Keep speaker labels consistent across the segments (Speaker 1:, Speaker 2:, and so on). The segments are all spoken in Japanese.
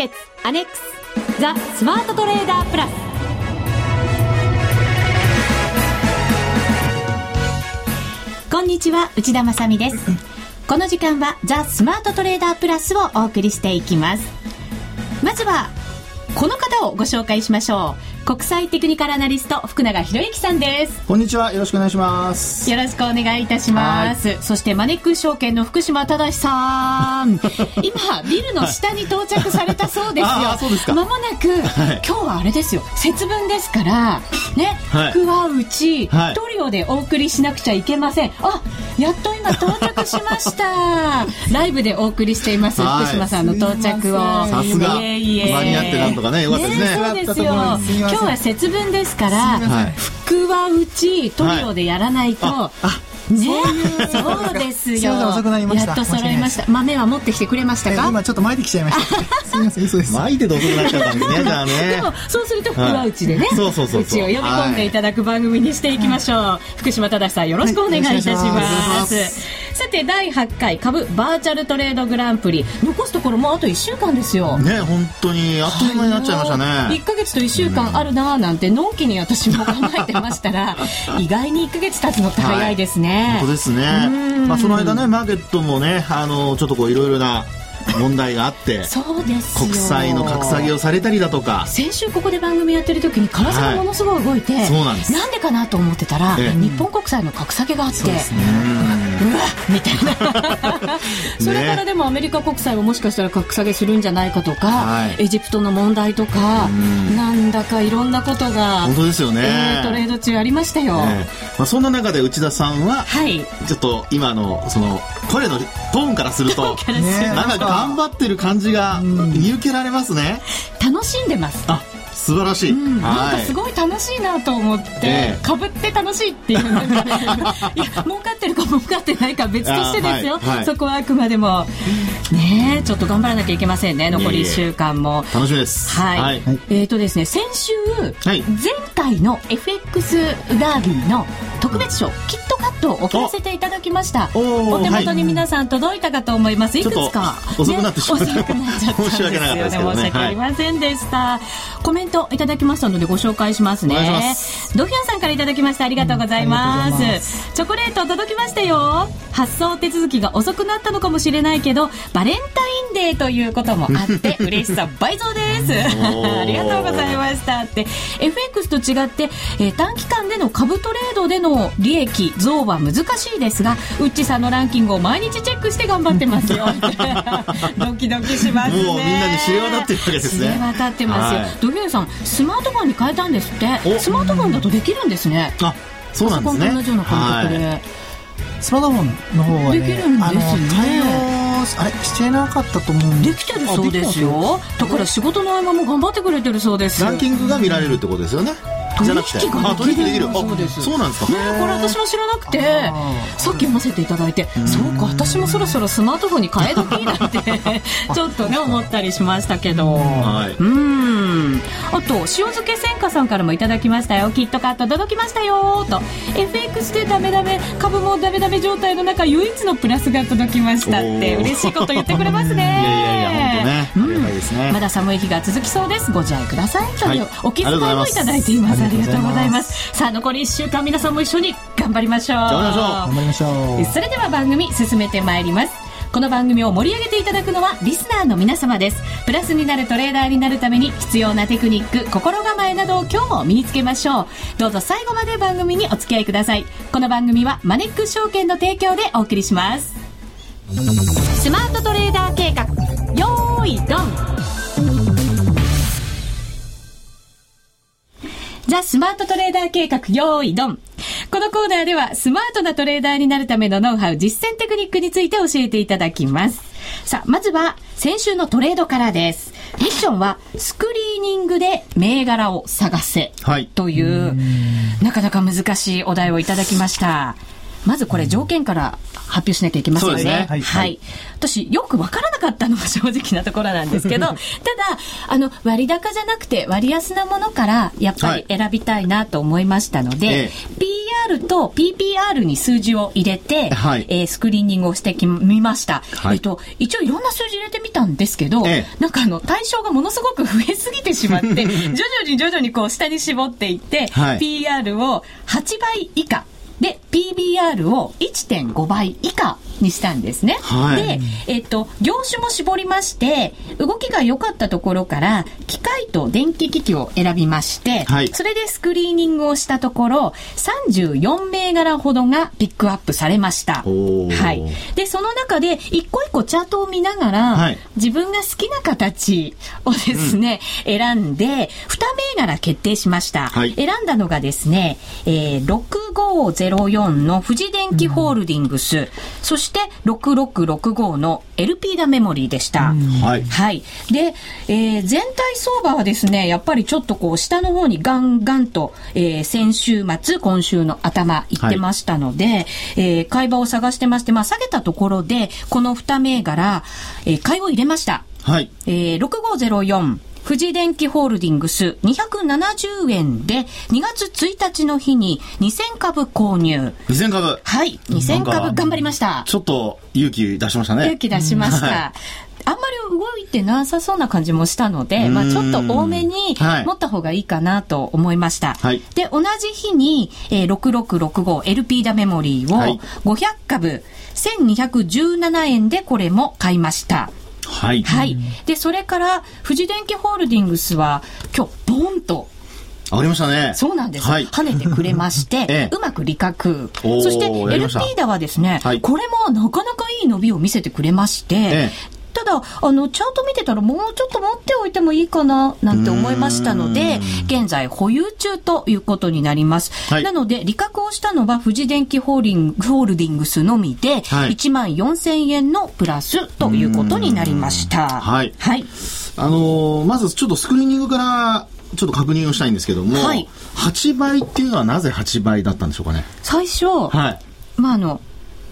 Speaker 1: ケッツアネックスザ・スマートトレーダープラス。こんにちは内田まさです。この時間はザ・スマートトレーダープラスをお送りしていきます。まずはこの方をご紹介しましょう。国際テクニカルアナリスト福永博之さんです。
Speaker 2: こんにちは。よろしくお願いします。
Speaker 1: よろしくお願いいたします。そしてマネック証券の福島正さん。今ビルの下に到着されたそうですよ。
Speaker 2: そうですか。
Speaker 1: まもなく、はい、今日はあれですよ。節分ですからね、はい、福は内、はい、トリオでお送りしなくちゃいけません。あやっと今到着しました。ライブでお送りしています、福島さんの到着を。
Speaker 2: さすが。間に合ってなんとかねよかったですね、ね、
Speaker 1: そうですよ。今日は節分ですから、福は内トリオでやらないと、はい、ね、そうですよ。
Speaker 2: 遅くなりま
Speaker 1: やっと揃いました。豆は持ってきてくれましたか？
Speaker 2: 今ちょっと巻いてきちゃいました。すみません、嘘です。巻いてど遅くなっちゃったんですね、じゃあね。
Speaker 1: でもそうすると福は内でね、
Speaker 2: そうそうそう。
Speaker 1: 内を呼び込んでいただく番組にしていきましょう。福島正さんよろしくお願いいたします。さて第8回株バーチャルトレードグランプリ。残すところもうあと1週間ですよ。
Speaker 2: ね本当にあっという間になっちゃいましたね、は
Speaker 1: 1か月と1週間あるなーなんてのんきに私も考えてましたら 意外に1か月経つのって早いですね、はい、
Speaker 2: 本当ですね。まあその間ねマーケットもねあのちょっとこういろいろな問題があって
Speaker 1: そうです
Speaker 2: 国債の格下げをされたりだとか。
Speaker 1: 先週ここで番組やってる時に為替がものすごい動いて、はい、そうなんです。なんでかなと思ってたら、え日本国債の格下げがあって、うわみたいな。それからでもアメリカ国債ももしかしたら格下げするんじゃないかとか、はい、エジプトの問題とか、ん。なんだかいろんなことが
Speaker 2: 本当ですよね、
Speaker 1: えー、トレード中ありましたよ、ね、
Speaker 2: まあ、そんな中で内田さんは、はい、ちょっと今のその声のトーンからすると、ね、なんか頑張ってる感じが見受けられますね。
Speaker 1: 楽しんでます。
Speaker 2: あ素晴らしい、うん、
Speaker 1: なんかすごい楽しいなと思ってかぶ、って楽しいっていう いや儲かってるか儲かってないか別としてですよ、はいはい、そこはあくまでも。ねちょっと頑張らなきゃいけませんね。残り1週間も。
Speaker 2: 楽しみです。
Speaker 1: はい、はい、えっ、ー、とですね先週、前回の FX ダービーの特別賞キットカットを送らせていただきました。お手元に皆さん届いたかと思います、い、くつか、
Speaker 2: 遅くなってしまった、
Speaker 1: 遅くなっちゃったんですよね。申し訳ありませんでした、コメントいただきましたのでご紹介しますね。ドヒャンさんからいただきましたありがとうございます。うんます、チョコレート届きましたよ発送手続きが遅くなったのかもしれないけどバレンタインデーということもあって嬉しさ倍増です。ありがとうございました。って FX と違って、えー、短期間での株トレードでのの利益増は難しいですがウッチさんのランキングを毎日チェックして頑張ってますよ。ドキドキしますね。
Speaker 2: もうみんなに知れ渡ってるわけですね。
Speaker 1: 知れ渡ってますよ、はい、ドキュさんスマートフォンに変えたんですって。スマートフォンだとできるんですね。
Speaker 2: あそうなんですね。
Speaker 1: 同じような感覚で、はい、
Speaker 2: スマートフォンの方は、
Speaker 1: ね、できるんですね。
Speaker 2: あれしてなかったと思うん
Speaker 1: できてるそうですよ。だから仕事の合間も頑張ってくれてるそうです。
Speaker 2: ランキングが見られるってことですよね。
Speaker 1: じゃなくて。あ取引できる。
Speaker 2: そうです。そうなんですか、ね、
Speaker 1: これ私も知らなくてさっき読ませていただいてそうか私もそろそろスマートフォンに変え時なんて ちょっとね思ったりしましたけど、はい、うんあと塩漬け千華さんからもいただきましたよ。キットカット届きましたよ。と。FX でダメダメ株もダメダメ状態の中唯一のプラスが届きましたって嬉しいこと言ってくれますね。
Speaker 2: いやいやいや本当ね、うん、ね。
Speaker 1: まだ寒い日が続きそうです。ご自愛ください。という、はい、お気遣いもいただいています。ありがとうございます。さあ残り1週間皆さんも一緒に頑張りましょう。
Speaker 2: 頑張りましょう。
Speaker 1: それでは番組進めてまいりますこの番組を盛り上げていただくのはリスナーの皆様です。プラスになるトレーダーになるために必要なテクニック心構えなどを今日も身につけましょう。どうぞ最後まで番組にお付き合いください。この番組はマネックス証券の提供でお送りします。スマートトレーダー計画よーいドン。ザ・スマートトレーダー計画、用意ドン。このコーナーでは、スマートなトレーダーになるためのノウハウ、実践テクニックについて教えていただきます。さあ、まずは、先週のトレードからです。ミッションは、スクリーニングで銘柄を探せ。はい。という、なかなか難しいお題をいただきました。まずこれ条件から発表しなきゃいけませんよね。ねはい、はい。私、よくわからなかったのが正直なところなんですけど、ただ、あの、割高じゃなくて割安なものから、やっぱり選びたいなと思いましたので、はい、PR と PPR に数字を入れて、はい、えー、スクリーニングをしてみました。はい、えっと、一応いろんな数字入れてみたんですけど、ええ、なんかあの、対象がものすごく増えすぎてしまって、徐々に徐々にこう下に絞っていって、はい、PR を8倍以下。で、PBR を1.5倍以下にしたんですね。はい、で、えっと、業種も絞りまして、動きが良かったところから、機械と電気機器を選びまして、はい、それでスクリーニングをしたところ、34銘柄ほどがピックアップされました。はい。で、その中で、一個一個チャートを見ながら、はい、自分が好きな形をですね、うん、選んで、2銘柄決定しました。選んだのがですね、えー、6504の富士電機ホールディングス、うん、そして6665の LP ダメモリーでした。うん、はい。はい。で、えー、全体相場はですね、やっぱりちょっとこう下の方にガンガンと、えー、先週末、今週の頭行ってましたので、はい、えー、買い場を探してまして、まあ下げたところで、この2銘柄、えー、買いを入れました。はい。えー、6504、富士電機ホールディングス270円で2月1日の日に2000株購入。
Speaker 2: 2000株
Speaker 1: はい。2000株頑張りました。
Speaker 2: ちょっと勇気出しましたね。
Speaker 1: 勇気出しました。はいあんまり動いてなさそうな感じもしたので、まあ、ちょっと多めに持った方がいいかなと思いました。はい、で、同じ日に、えー、6665LP ダメモリーを500株1217円でこれも買いました。はい。はい。で、それから、富士電機ホールディングスは、今日、ボンと、
Speaker 2: 上がりましたね。
Speaker 1: そうなんです。はい、跳ねてくれまして、ええ、うまく利確。そして、LP ダはですね、はい、これもなかなかいい伸びを見せてくれまして、えただ、あの、チャート見てたらもうちょっと持っておいてもいいかな、なんて思いましたので、現在保有中ということになります。はい、なので、利確をしたのは富士電機ホーリンホールディングスのみで、はい、1万4000円のプラスということになりました。はい。はい。
Speaker 2: あのー、まずちょっとスクリーニングからちょっと確認をしたいんですけども、はい、8倍っていうのはなぜ8倍だったんでしょうかね？
Speaker 1: 最初、はい、まああの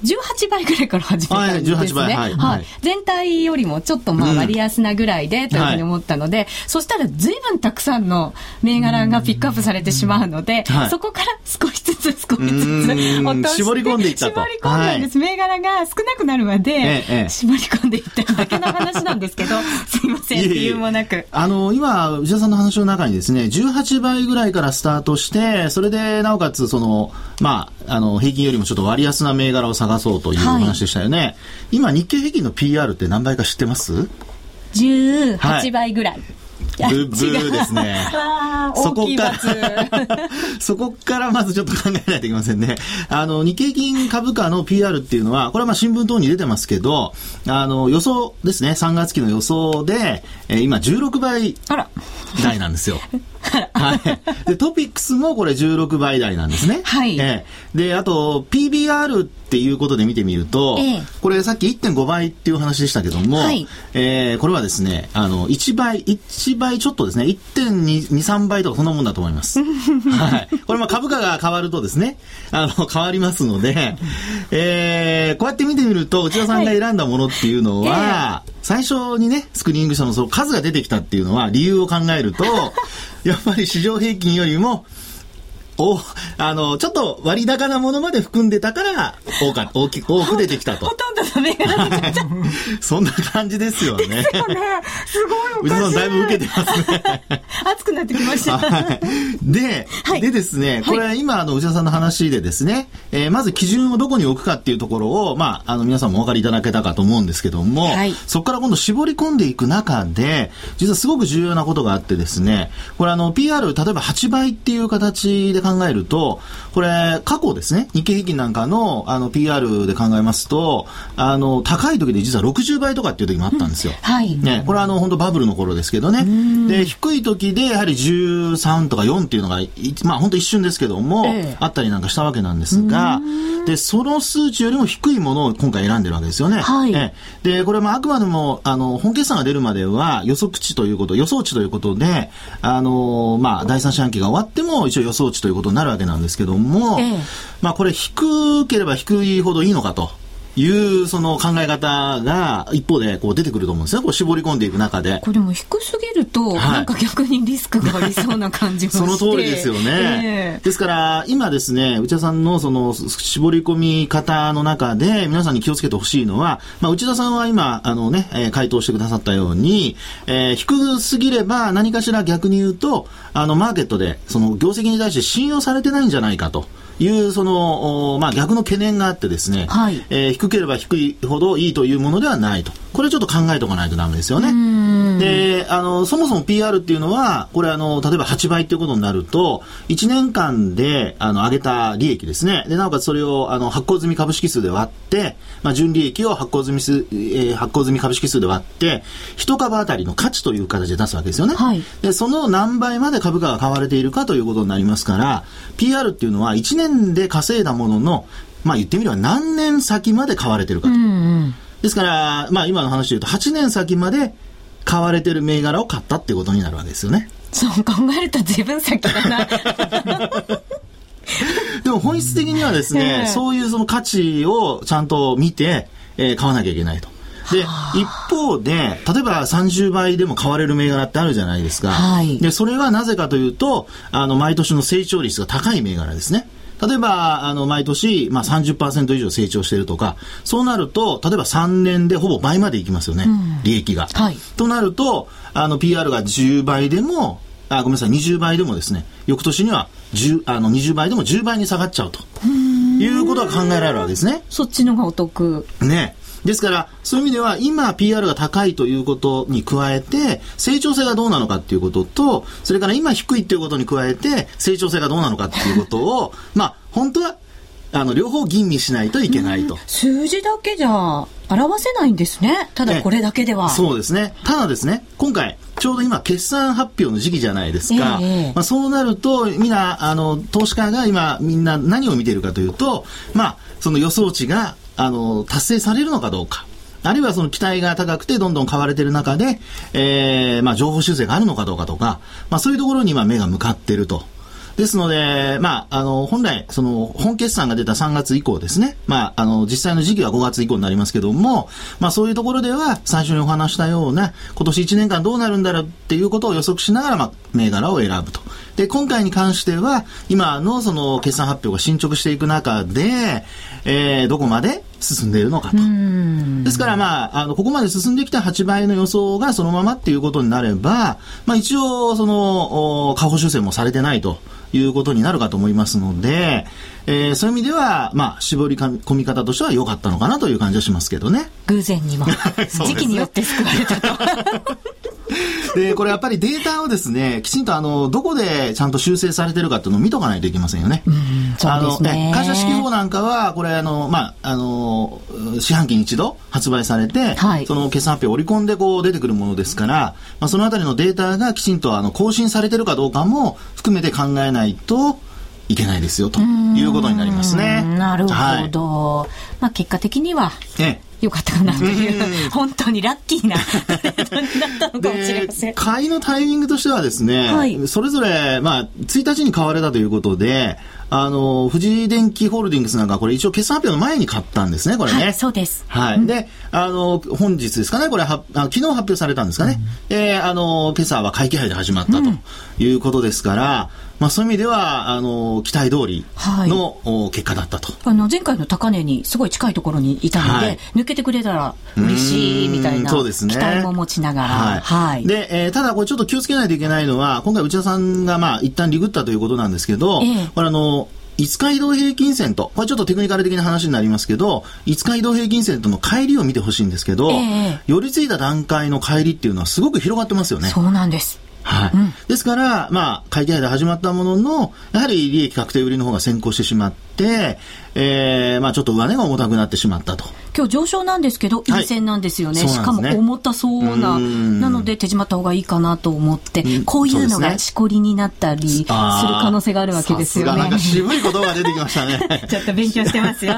Speaker 1: 18倍ぐらいから始めたんですね。はい、はいはい、全体よりもちょっとまあ割安なぐらいでというふうに思ったので、うんそしたら随分たくさんの銘柄がピックアップされてしまうので、そこから少しずつ少しずつ
Speaker 2: 落として絞り込んでいった
Speaker 1: と。絞り込んだんです。銘柄が少なくなるまで、ええ、絞り込んでいっただけの話なんですけど、すいません、理由もなく。
Speaker 2: あの、今、内田さんの話の中にですね、18倍ぐらいからスタートして、それでなおかつ、その、まあ、あの、平均よりもちょっと割安な銘柄を探探そうという話でしたよね。はい、今、日経平均の PR って何倍か知ってます
Speaker 1: ?18 倍ぐらい。はい
Speaker 2: ブブーですね。そこから そこからまずちょっと考えないといけませんね。あの、日経金株価の PR っていうのは、これはまあ新聞等に出てますけど、あの、予想ですね、3月期の予想で、えー、今16倍台なんですよ。はい。で、トピックスもこれ16倍台なんですね。はい。えー、で、あと、PBR っていうことで見てみると、えー、これさっき1.5倍っていう話でしたけども、はい、えー、これはですね、あの、1倍、1倍ちょっとですね、1.2、3倍とかそんなもんだと思います。はい。これまあ株価が変わるとですね、あの、変わりますので、えー、こうやって見てみると、内田さんが選んだものっていうのは、はいえー最初にね、スクリーニングしたのその数が出てきたっていうのは理由を考えると、やっぱり市場平均よりもお、あの、ちょっと割高なものまで含んでたから、多か、大きく、多く出てきたと。
Speaker 1: ほとんどの銘柄
Speaker 2: 出ちゃそんな感じですよね。
Speaker 1: ですよね。すごいおかしい。
Speaker 2: さんだいぶ受けてますね。
Speaker 1: 熱くなってきました。はい、
Speaker 2: で、はい、でですね、これ、はい、今、あの、内田さんの話でですね、えー、まず基準をどこに置くかっていうところを、まあ、あの、皆さんもお分かりいただけたかと思うんですけども、はい、そこから今度絞り込んでいく中で、実はすごく重要なことがあってですね、これあの、PR、例えば8倍っていう形で考えると、これ、過去ですね、日経平均なんかの、あの、PR で考えますと、あの、高い時で実は60倍とかっていう時もあったんですよ。うん、はい。ね、これはあの、本当バブルの頃ですけどね。で、低い時でやはり13とか4っていうのが、まあ本当一瞬ですけども、えあったりなんかしたわけなんですが、で、その数値よりも低いものを今回選んでるわけですよね。はい。えで、これもあくまでも、あの、本決算が出るまでは予測値ということ、予想値ということで、あの、まあ、第三四半期が終わっても一応予想値ということになるわけなんですけども、ええ、まあこれ低ければ低いほどいいのかと。いうその考え方が一方でこう出てくると思うんですね。こう絞り込んでいく中で。
Speaker 1: これも低すぎると、なんか逆にリスクがありそうな感じもして。
Speaker 2: その通りですよね。えー、ですから今ですね、内田さんのその絞り込み方の中で皆さんに気をつけてほしいのは、まあ内田さんは今あのね、えー、回答してくださったように、えー、低すぎれば何かしら逆に言うと、あのマーケットでその業績に対して信用されてないんじゃないかと。いうその、まあ、逆の懸念があってですね、はい、えー、低ければ低いほどいいというものではないと。これちょっと考えておかないとダメですよね。で、あの、そもそも PR っていうのは、これあの、例えば8倍っていうことになると、1年間で、あの、上げた利益ですね。で、なおかつそれを、あの、発行済み株式数で割って、まあ、純利益を発行済み数、えー、発行済み株式数で割って、1株当たりの価値という形で出すわけですよね。はい、で、その何倍まで株価が買われているかということになりますから、PR っていうのは1年で稼いだものの、まあ言ってみれば何年先まで買われてるかと。うんうんですから、まあ今の話で言うと8年先まで買われてる銘柄を買ったってことになるわけですよね。
Speaker 1: そう考えると自分先だな。
Speaker 2: でも本質的にはですね、そういうその価値をちゃんと見て、えー、買わなきゃいけないと。で、一方で、例えば30倍でも買われる銘柄ってあるじゃないですか。はい、で、それはなぜかというと、あの、毎年の成長率が高い銘柄ですね。例えば、あの、毎年、まあ30%以上成長しているとか、そうなると、例えば3年でほぼ倍までいきますよね、うん、利益が。はい。となると、あの、PR が10倍でも、あ、ごめんなさい、20倍でもですね、翌年には10、あの、20倍でも10倍に下がっちゃうと。いうことが考えられるわけですね。
Speaker 1: そっちのがお得。
Speaker 2: ね。ですから、そういう意味では、今 PR が高いということに加えて、成長性がどうなのかっていうことと、それから今低いっていうことに加えて、成長性がどうなのかっていうことを、まあ、本当は、あの、両方吟味しないといけないと。
Speaker 1: 数字だけじゃ表せないんですね。ただこれだけでは。
Speaker 2: そうですね。ただですね、今回、ちょうど今、決算発表の時期じゃないですか。えー、まあ、そうなると、みんな、あの、投資家が今、みんな何を見ているかというと、まあ、その予想値があの、達成されるのかどうか。あるいはその期待が高くてどんどん買われている中で、えー、まあ情報修正があるのかどうかとか、まあそういうところに今目が向かっていると。ですので、まあ、あの、本来、その、本決算が出た3月以降ですね。まあ、あの、実際の時期は5月以降になりますけども、まあ、そういうところでは、最初にお話したような、今年1年間どうなるんだろうっていうことを予測しながら、まあ、銘柄を選ぶと。で、今回に関しては、今のその決算発表が進捗していく中で、えー、どこまで進んでいるのかと。ですから、まあ、あの、ここまで進んできた8倍の予想がそのままっていうことになれば、まあ、一応、その、下方修正もされてないと。いうことになるかと思いますので、えー、そういう意味では、まあ、絞り込み方としては良かったのかなという感じはしますけどね。
Speaker 1: 偶然にも。時期によって救われたと。
Speaker 2: で、これやっぱりデータをですね、きちんとあの、どこでちゃんと修正されてるかっていうのを見とかないといけませんよね。
Speaker 1: あの、ね、
Speaker 2: 会社指揮法なんかは、これあの、まあ、あの、四半期に一度発売されて、はい、その決算発表を織り込んでこう出てくるものですから、まあ、そのあたりのデータがきちんとあの、更新されてるかどうかも含めて考えないと、いけないですよということになりますね。
Speaker 1: なるほど。はい、まあ結果的には、ええよかったかなという、本当にラッキーなトレードになったのかもしれません。
Speaker 2: 買いのタイミングとしてはですね、はい、それぞれ、まあ、1日に買われたということで、あの、富士電機ホールディングスなんかこれ一応決算発表の前に買ったんですね、これね。はい、
Speaker 1: そうです。
Speaker 2: はい。うん、で、あの、本日ですかね、これは、あ昨日発表されたんですかね。うん、えー、あの、今朝は会期配で始まったということですから、うんまあ、そういう意味ではあの期待通りの、はい、結果だったと。
Speaker 1: あの前回の高値にすごい近いところにいたので、はい、抜けてくれたら嬉しいみたいな、ね、期待も持ちながら、はい。
Speaker 2: はい、でえー、ただこれちょっと気をつけないといけないのは今回内田さんがまあ一旦リグったということなんですけど、えー、これあの5日移動平均線と、これちょっとテクニカル的な話になりますけど、5日移動平均線との乖離を見てほしいんですけど、えー、寄り付いた段階の乖離っていうのはすごく広がってますよね。
Speaker 1: そうなんです。
Speaker 2: はい。うん、ですから、まあ、会計で始まったものの、やはり利益確定売りの方が先行してしまって、えー、まあちょっと上値が重たくなってしまったと。
Speaker 1: 今日上昇なんですけど、陰線なんですよね。はい、しかも重たそうな。なので手締まった方がいいかなと思って、こういうのがしこりになったりする可能性があるわけですよね。
Speaker 2: なんか渋い言葉が出てきましたね。
Speaker 1: ちょっと勉強してますよ。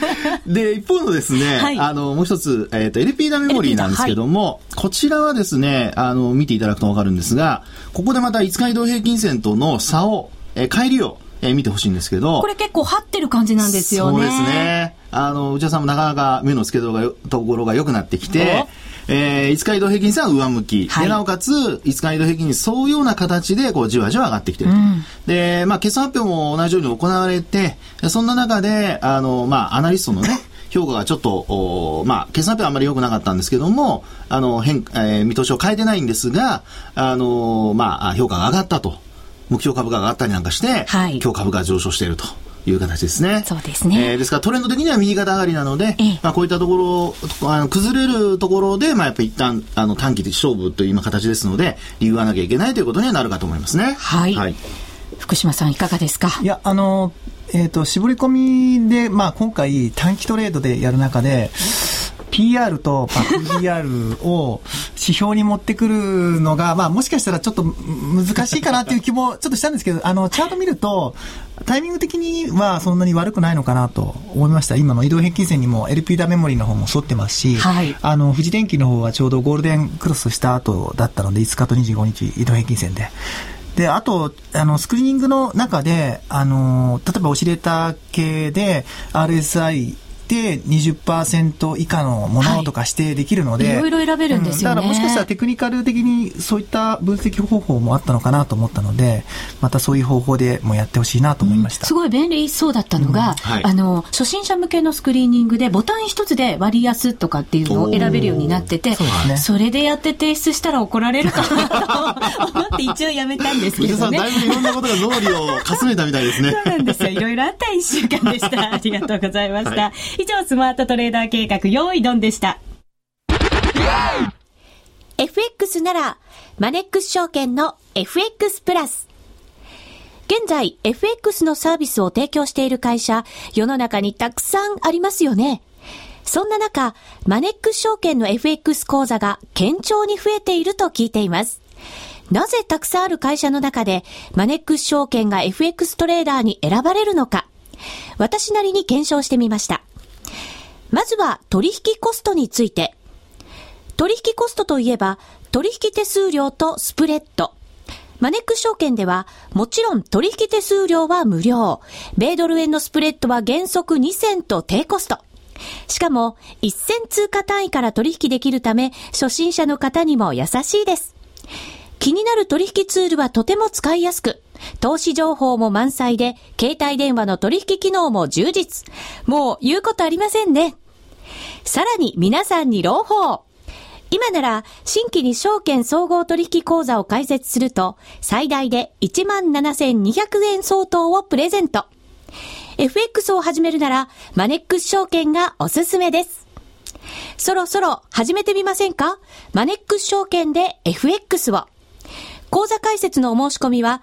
Speaker 2: で、一方のですね、はい、あの、もう一つ、えっ、ー、と、LP ダメモリーなんですけども、はい、こちらはですね、あの、見ていただくとわかるんですが、ここでまた5日移動平均線との差を、えー、帰りを、えー、見てほしいんですけど。
Speaker 3: これ結構張ってる感じなんですよね。
Speaker 2: そうですね。あの、内田さんもなかなか目の付けどころが良くなってきて、えー、5日移動平均線は上向き。はい、で、なおかつ、5日移動平均に沿うような形で、こう、じわじわ上がってきてると。うん、で、まあ、決算発表も同じように行われて、そんな中で、あの、まあ、アナリストのね、評価がちょっと、おまあ、決算発表はあんまり良くなかったんですけども、あの、変、えー、見通しを変えてないんですが、あの、まあ、評価が上がったと。目標株価が上がったりなんかして、はい、今日株価が上昇していると。いう形ですね。
Speaker 3: そうですね。
Speaker 2: えー、ですからトレンド的には右肩上がりなので、ええ、まあこういったところ、あの崩れるところで、まあやっぱり一旦、あの短期で勝負という今形ですので、理由はなきゃいけないということにはなるかと思いますね。
Speaker 3: はい。はい、福島さんいかがですか？
Speaker 4: いや、あの、えっ、ー、と、絞り込みで、まあ今回短期トレードでやる中で、PR とバック PR を指標に持ってくるのが、まあもしかしたらちょっと難しいかなっていう気も ちょっとしたんですけど、あの、チャート見ると、タイミング的にはそんなに悪くないのかなと思いました。今の移動平均線にも LP ダメモリの方も沿ってますし、はい、あの、富士電機の方はちょうどゴールデンクロスした後だったので、5日と25日移動平均線で。で、あと、あの、スクリーニングの中で、あの、例えばオシレーター系で RSI て20%以下のものとか指定できるので、
Speaker 3: はい、いろいろ選べるんですよね、
Speaker 4: うん、だからもしかしたらテクニカル的にそういった分析方法もあったのかなと思ったのでまたそういう方法でもやってほしいなと思いました、うん、
Speaker 3: すごい便利そうだったのが、うん。はい、あの初心者向けのスクリーニングでボタン一つで割安とかっていうのを選べるようになっててそ,、ね、それでやって提出したら怒られるかなと 思って一応やめたんですけどね。
Speaker 2: だいぶいろんなことが脳裏をかすめたみたいですね。
Speaker 3: そうなんですよ。いろいろあった一週間でした。ありがとうございました、はい、以上スマートトレーダー計画、用意ドンでした。
Speaker 1: FX なら、マネックス証券の FX プラス。現在、FX のサービスを提供している会社、世の中にたくさんありますよね。そんな中、マネックス証券の FX 講座が堅調に増えていると聞いています。なぜたくさんある会社の中で、マネックス証券が FX トレーダーに選ばれるのか、私なりに検証してみました。まずは取引コストについて。取引コストといえば、取引手数料とスプレッド。マネック証券では、もちろん取引手数料は無料。米ドル円のスプレッドは原則2銭と低コスト。しかも、1銭通貨単位から取引できるため、初心者の方にも優しいです。気になる取引ツールはとても使いやすく、投資情報も満載で、携帯電話の取引機能も充実。もう言うことありませんね。さらに皆さんに朗報。今なら、新規に証券総合取引口座を開設すると、最大で17,200円相当をプレゼント。FX を始めるなら、マネックス証券がおすすめです。そろそろ始めてみませんか？マネックス証券で FX を。口座開設のお申し込みは、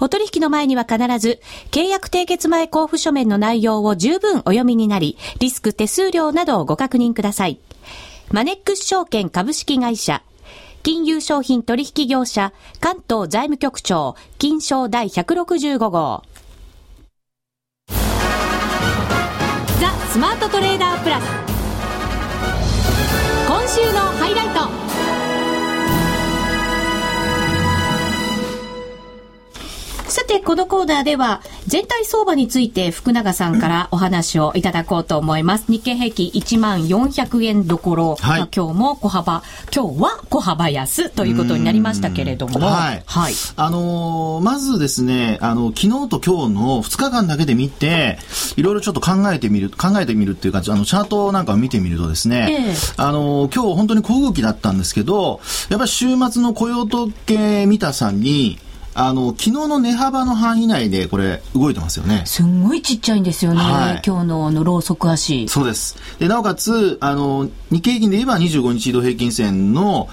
Speaker 1: お取引の前には必ず、契約締結前交付書面の内容を十分お読みになり、リスク手数料などをご確認ください。マネックス証券株式会社、金融商品取引業者、関東財務局長、金賞第165号。ザ・スマートトレーダープラス。今週のハイライト。
Speaker 3: さて、このコーナーでは、全体相場について福永さんからお話をいただこうと思います。日経平均1万400円どころ、はい、今日も小幅、今日は小幅安ということになりましたけれども、はい。
Speaker 2: はい。あのー、まずですね、あの、昨日と今日の2日間だけで見て、いろいろちょっと考えてみる、考えてみるっていうか、あの、チャートなんかを見てみるとですね、えー、あのー、今日本当に小動きだったんですけど、やっぱり週末の雇用統計見たさんに、あの、昨日の値幅の範囲内でこれ動いてますよね。
Speaker 3: すんごいちっちゃいんですよね。はい、今日のあの、ローソク足。
Speaker 2: そうです。で、なおかつ、あの、日経平均で言えば25日移動平均線の、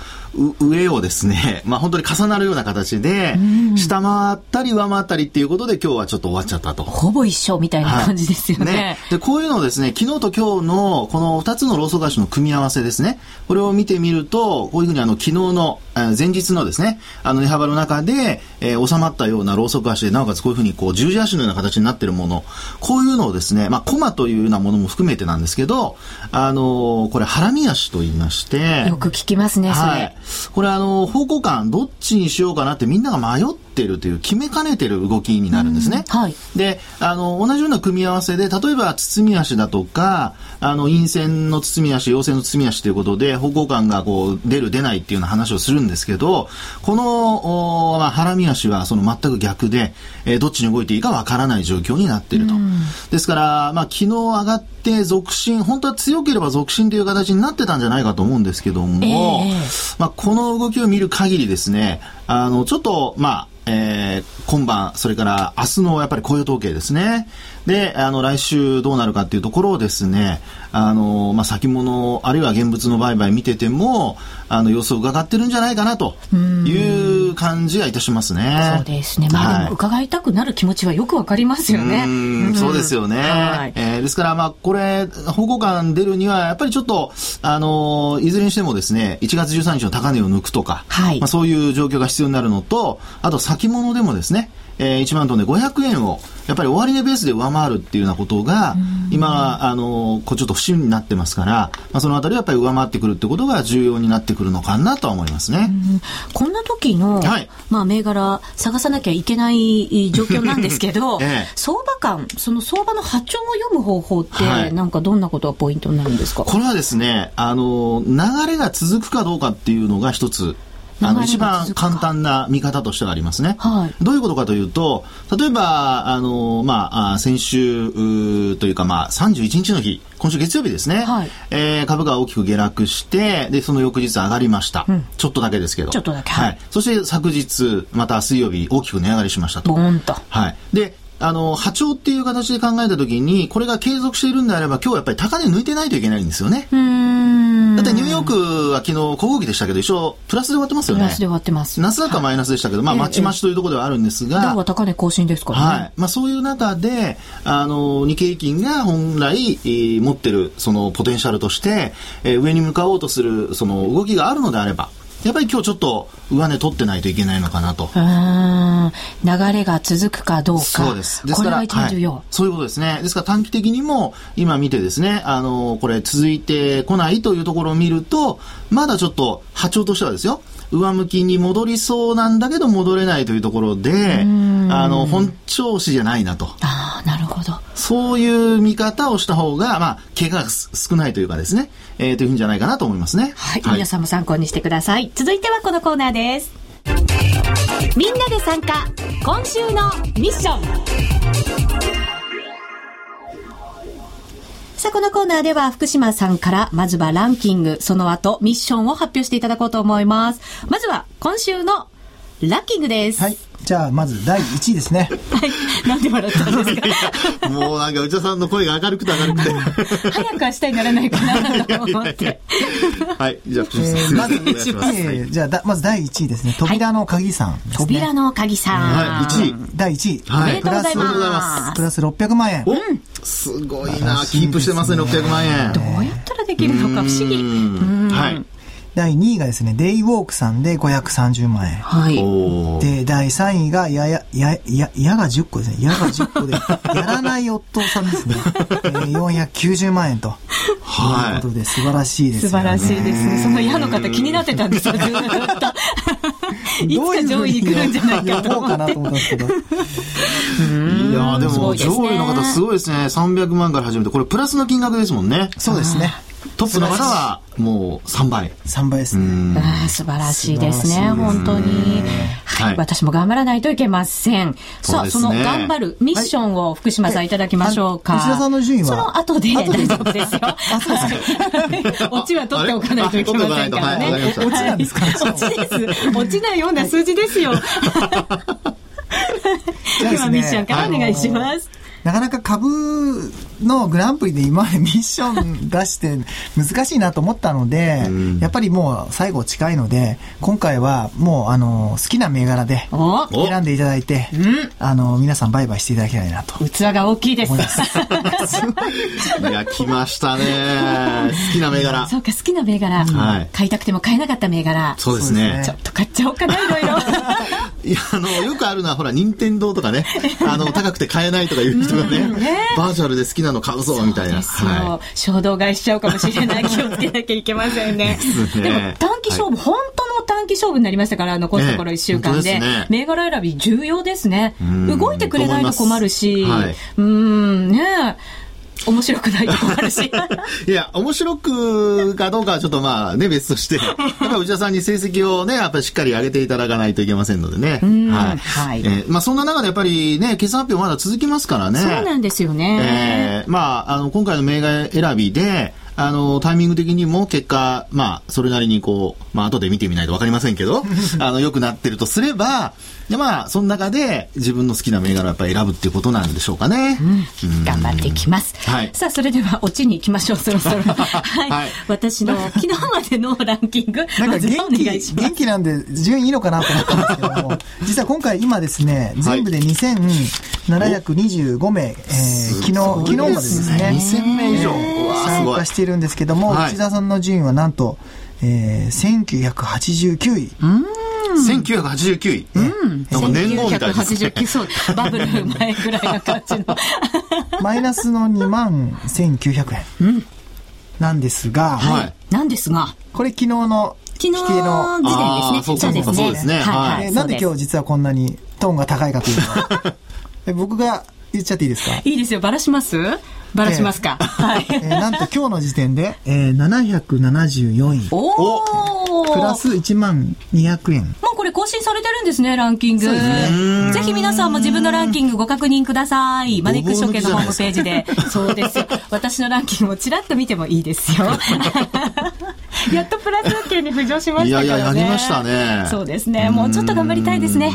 Speaker 2: 上をですね、まあ本当に重なるような形で、下回ったり上回ったりっていうことで今日はちょっと終わっちゃったと。
Speaker 1: ほぼ一緒みたいな感じですよね。はい、ね
Speaker 2: で、こういうのをですね、昨日と今日のこの2つのローソク足の組み合わせですね、これを見てみると、こういうふうにあの昨日の、前日のですね、あの値幅の中で、えー、収まったようなローソク足で、なおかつこういうふうにこう十字足のような形になっているもの、こういうのをですね、まあコマというようなものも含めてなんですけど、あのー、これハラミ足と言いまして、
Speaker 1: よく聞きますね、それ。はい。
Speaker 2: これあの、方向感どっちにしようかなってみんなが迷ってるという決めかねてる動きになるんですね。はい。で、あの、同じような組み合わせで、例えば包み足だとか、あの、陰線の包み足、陽線の包み足ということで、方向感がこう、出る出ないっていうような話をするんですけど、この、まあ、ハラミ足はその全く逆で、えー、どっちに動いていいかわからない状況になっていると。ですから、まあ、昨日上がって続伸、本当は強ければ続伸という形になってたんじゃないかと思うんですけども、えー、まあ、この動きを見る限りですね、あの、ちょっと、まあ、えー、今晩、それから明日のやっぱり雇用統計ですね。で、あの、来週どうなるかっていうところをですね、あの、まあ、先物、あるいは現物の売買見てても、あの、様子を伺ってるんじゃないかなという感じがいたしますね。
Speaker 1: そうですね。まあ、でも伺いたくなる気持ちはよくわかりますよね。
Speaker 2: うそうですよね。はい、えー、ですから、まあ、これ、方向感出るには、やっぱりちょっと、あの、いずれにしてもですね、1月13日の高値を抜くとか、はい、まあ、そういう状況が必要になるのと、あと先物でもですね、えー、1万トンで500円をやっぱり終値ベースで上回るっていうようなことが、今、あの、こうちょっと不審になってますから、まあ、そのあたりはやっぱり上回ってくるってことが重要になってくるのかなとは思いますね。
Speaker 1: こんな時の、はい、まあ、銘柄探さなきゃいけない状況なんですけど、ええ、相場感、その相場の波長を読む方法って、はい、なんかどんなことがポイントになるんですか？
Speaker 2: これはですね、あの、流れが続くかどうかっていうのが一つあの、一番簡単な見方としてはありますね。はい。どういうことかというと、例えば、あの、まあ、先週というか、まあ、31日の日、今週月曜日ですね。はい。えー、株価が大きく下落して、で、その翌日上がりました。うん、ちょっとだけですけど。
Speaker 1: ちょっとだけ。はい。
Speaker 2: そして昨日、また水曜日、大きく値上がりしましたと。
Speaker 1: ボーンと。
Speaker 2: はい。で、あの、波長っていう形で考えたときに、これが継続しているんであれば、今日やっぱり高値抜いてないといけないんですよね。だってニューヨークは昨日小動きでしたけど、一応プラスで終わってますよね。
Speaker 1: プラスで終わってます。
Speaker 2: ナスダックはマイナスでしたけど、まあ、まちまちというところではあるんですが。
Speaker 1: 今日は高値更新ですからね。はい。
Speaker 2: まあ、そういう中で、あの、日経平均が本来、えー、持ってる、その、ポテンシャルとして、えー、上に向かおうとする、その、動きがあるのであれば、やっぱり今日ちょっと上値取ってないといけないのかなと。
Speaker 1: 流れが続くかどうか。
Speaker 2: そうです。ですから、
Speaker 1: はい、
Speaker 2: そういうことですね。ですから短期的にも今見てですね、あの、これ続いてこないというところを見ると、まだちょっと波長としてはですよ、上向きに戻りそうなんだけど戻れないというところで、あの、本調子じゃないなと。
Speaker 1: ああ、なるほど。
Speaker 2: そういう見方をした方が、まあ、怪我が少ないというかですね、えー、というふうじゃないかなと思いますね。
Speaker 1: はい。はい、皆さんも参考にしてください。続いてはこのコーナーです。みんなで参加、今週のミッション。さあ、このコーナーでは福島さんからまずはランキング、その後ミッションを発表していただこうと思います。まずは今週のランキングです。
Speaker 4: はい。じゃあ、まず第1位ですね。
Speaker 1: はい。なんで笑ったんです
Speaker 2: か？もうなんか内田さんの声が明るくて明るくて。
Speaker 1: 早く明日にならないかなと思って。
Speaker 2: はい。じゃあ、えー、まず、
Speaker 4: えー、じゃあだ、まず第1位ですね。扉の鍵さん、ねはい、
Speaker 1: 扉の鍵さん。
Speaker 2: はい。1位。
Speaker 4: 第1位。
Speaker 1: はい。おめでとうございます。
Speaker 4: プラス600万円。
Speaker 2: うん。すごいな。キープしてますね、600万円。
Speaker 1: どうやったらできるのか不思議。
Speaker 2: はい。
Speaker 4: 第2位がですね、デイウォークさんで530万円。
Speaker 1: はい。
Speaker 4: で、第3位が、やや、や、や、やが10個ですね。やが10個で、やらない夫さんですね。えー、490万円と。はい。ということで、素晴らしいです、ね、
Speaker 1: 素晴らしいですね。その矢の方気になってたんですよ、ずっと。いつか上位に来るんじゃないかと思
Speaker 4: うかなと思ったんですけど。い
Speaker 2: やでも、上位の方すごいですね。300万から始めて、これプラスの金額ですもんね。
Speaker 4: そうですね。
Speaker 2: トップの方はもう3倍。
Speaker 4: 3倍ですね。
Speaker 1: あ素晴らしいですね、本当に。はい、私も頑張らないといけません。さあ、その頑張るミッションを福島さんいただきましょうか。
Speaker 4: 石田さんの順位は
Speaker 1: その後で大丈夫ですよ。オチは取っておかないといけませんからね。
Speaker 4: オチなんですか
Speaker 1: オチです。落ちないような数字ですよ。ではミッションからお願いします。
Speaker 4: なかなか株のグランプリで今までミッション出して難しいなと思ったので、やっぱりもう最後近いので、今回はもうあの、好きな銘柄で選んでいただいて、あの、皆さん売買していただきたいなと。
Speaker 1: 器が大きいです。
Speaker 2: いや、来ましたね。好きな銘柄。
Speaker 1: そうか、好きな銘柄。はい、買いたくても買えなかった銘柄。
Speaker 2: そうですね。
Speaker 1: ちょっと買っちゃおうかな、いろいろ。
Speaker 2: いや、あの、よくあるのは、ほら、任天堂とかね、あの、高くて買えないとかいう人がね、ね。バーチャルで好きなの買うぞ、みたいな。
Speaker 1: はい、衝動買いしちゃうかもしれない。気をつけなきゃいけませんね。でも、短期勝負、はい、本当の短期勝負になりましたから、残すところ1週間で。ね、銘柄選び重要ですね。動いてくれないと困るし、はい、うん、ね面白くないと困るし。
Speaker 2: いや、面白くかどうかはちょっとまあね、別として、やっぱ内田さんに成績をね、やっぱりしっかり上げていただかないといけませんのでね。はい。はい、えー、まあそんな中でやっぱりね、決算発表まだ続きますからね。そ
Speaker 1: うなんですよね。
Speaker 2: えー、まあ、あの、今回の銘柄選びで、あの、タイミング的にも結果、まあ、それなりにこう、まあ、後で見てみないとわかりませんけど、あの、良くなってるとすれば、で、まあ、その中で自分の好きな銘柄をやっぱり選ぶっていうことなんでしょうかね。
Speaker 1: うん、頑張っていきます。はい。さあ、それでは、オチに行きましょう、そろそろ。はい。はい、私の昨日までのランキング、
Speaker 4: なんか元気、元気なんで、順位いいのかなと思ったんですけども、実は今回今ですね、全部で2725名、えー、昨日、昨日までですね、
Speaker 2: 2000名以上
Speaker 4: 参加しているんですけども、内田さんの順位はなんと、えー、1989位。
Speaker 2: うん1989位。うん。なんか年号みたいですね。1989、
Speaker 1: そう。バブル前ぐらいな感じの。
Speaker 4: マイナスの2万1900円。うん。なんですが、
Speaker 1: はい。なんですが。
Speaker 4: これ昨日の、
Speaker 1: 昨日の時点ですね。
Speaker 2: そうですね。そうですね。
Speaker 4: はい。なんで今日実はこんなにトーンが高いかというと、僕が言っちゃっていいですか？
Speaker 1: いいですよ。ばらします？ばらしますか。はい。え
Speaker 4: ー、なんと今日の時点で、えー、774位。おおプラス1万200円。も
Speaker 1: うこれ更新されてるんですね、ランキング。ね、ぜひ皆さんも自分のランキングご確認ください。マネック証券のホームページで。そうですよ。私のランキングもちらっと見てもいいですよ。やっとプラス圏に浮上しましたからね。いやいや、
Speaker 2: やりましたね。
Speaker 1: そうですね。もうちょっと頑張りたいですね。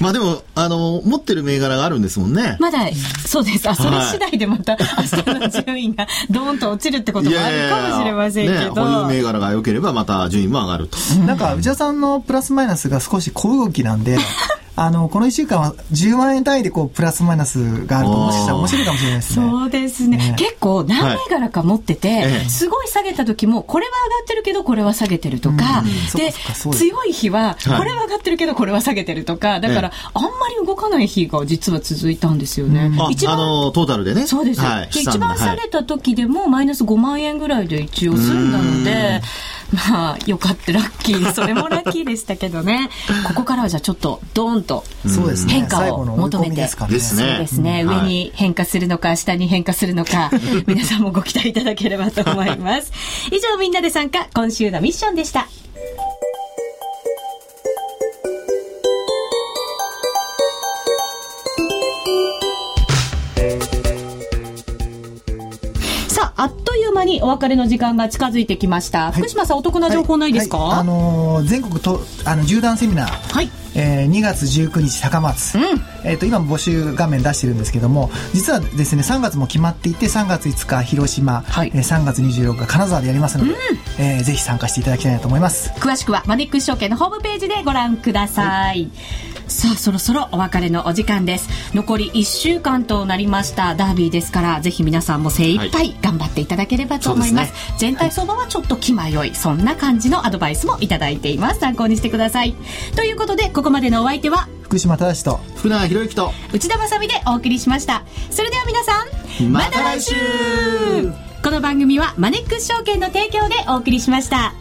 Speaker 2: まあでも、あの、持ってる銘柄があるんですもんね。
Speaker 1: まだ、そうです。あ、それ次第でまた、明日の順位がドーンと落ちるってこともあるかもしれませんけど。いやいやね、
Speaker 2: 保有銘柄が良ければまた順位も上がると。
Speaker 4: なんか、内田さんのプラスマイナスが少し小動きなんで、あの、この1週間は10万円単位でこう、プラスマイナスがあると、もしかしたら面白いかもしれないですね。
Speaker 1: そうですね。ね。結構、何銘柄か持ってて、はい、すごい下げた時も、これは上がってるけど、これは下げてるとか、で、強い日は、これは上がってるけど、これは下げてるとか、だから、あんまり動かない日が実は続いたんですよね。
Speaker 2: 一番、あの、トータルでね。
Speaker 1: そうです。はい、一番下げた時でも、マイナス5万円ぐらいで一応済んだので、まあ、よかったラッキー。それもラッキーでしたけどね。ここからはじゃあちょっと、ドーンと、変化を求めて。
Speaker 4: ですね。
Speaker 1: そうですね。上に変化するのか、下に変化するのか、皆さんもご期待いただければと思います。以上、みんなで参加、今週のミッションでした。間にお別れの時間が近づいてきました。はい、福島さん、お得な情報ないですか、はい。はい、
Speaker 4: あのー、全国と、あの、縦断セミナー。はい。えー、2月19日高松、うん、えーと、今募集画面出してるんですけども実はですね3月も決まっていて3月5日広島、はい。えー、3月26日金沢でやりますので、うん。えー、ぜひ参加していただきたいなと思います。
Speaker 1: 詳しくはマネックス証券のホームページでご覧ください、はいさあそろそろお別れのお時間です。残り1週間となりましたダービーですからぜひ皆さんも精一杯頑張っていただければと思います。はいすね、全体相場はちょっと気迷いそんな感じのアドバイスもいただいています。参考にしてください。ということでここまでのお相手は
Speaker 4: 福島正と
Speaker 2: 福永博之と
Speaker 1: 内田まさでお送りしました。それでは皆さんまた来週。この番組はマネックス証券の提供でお送りしました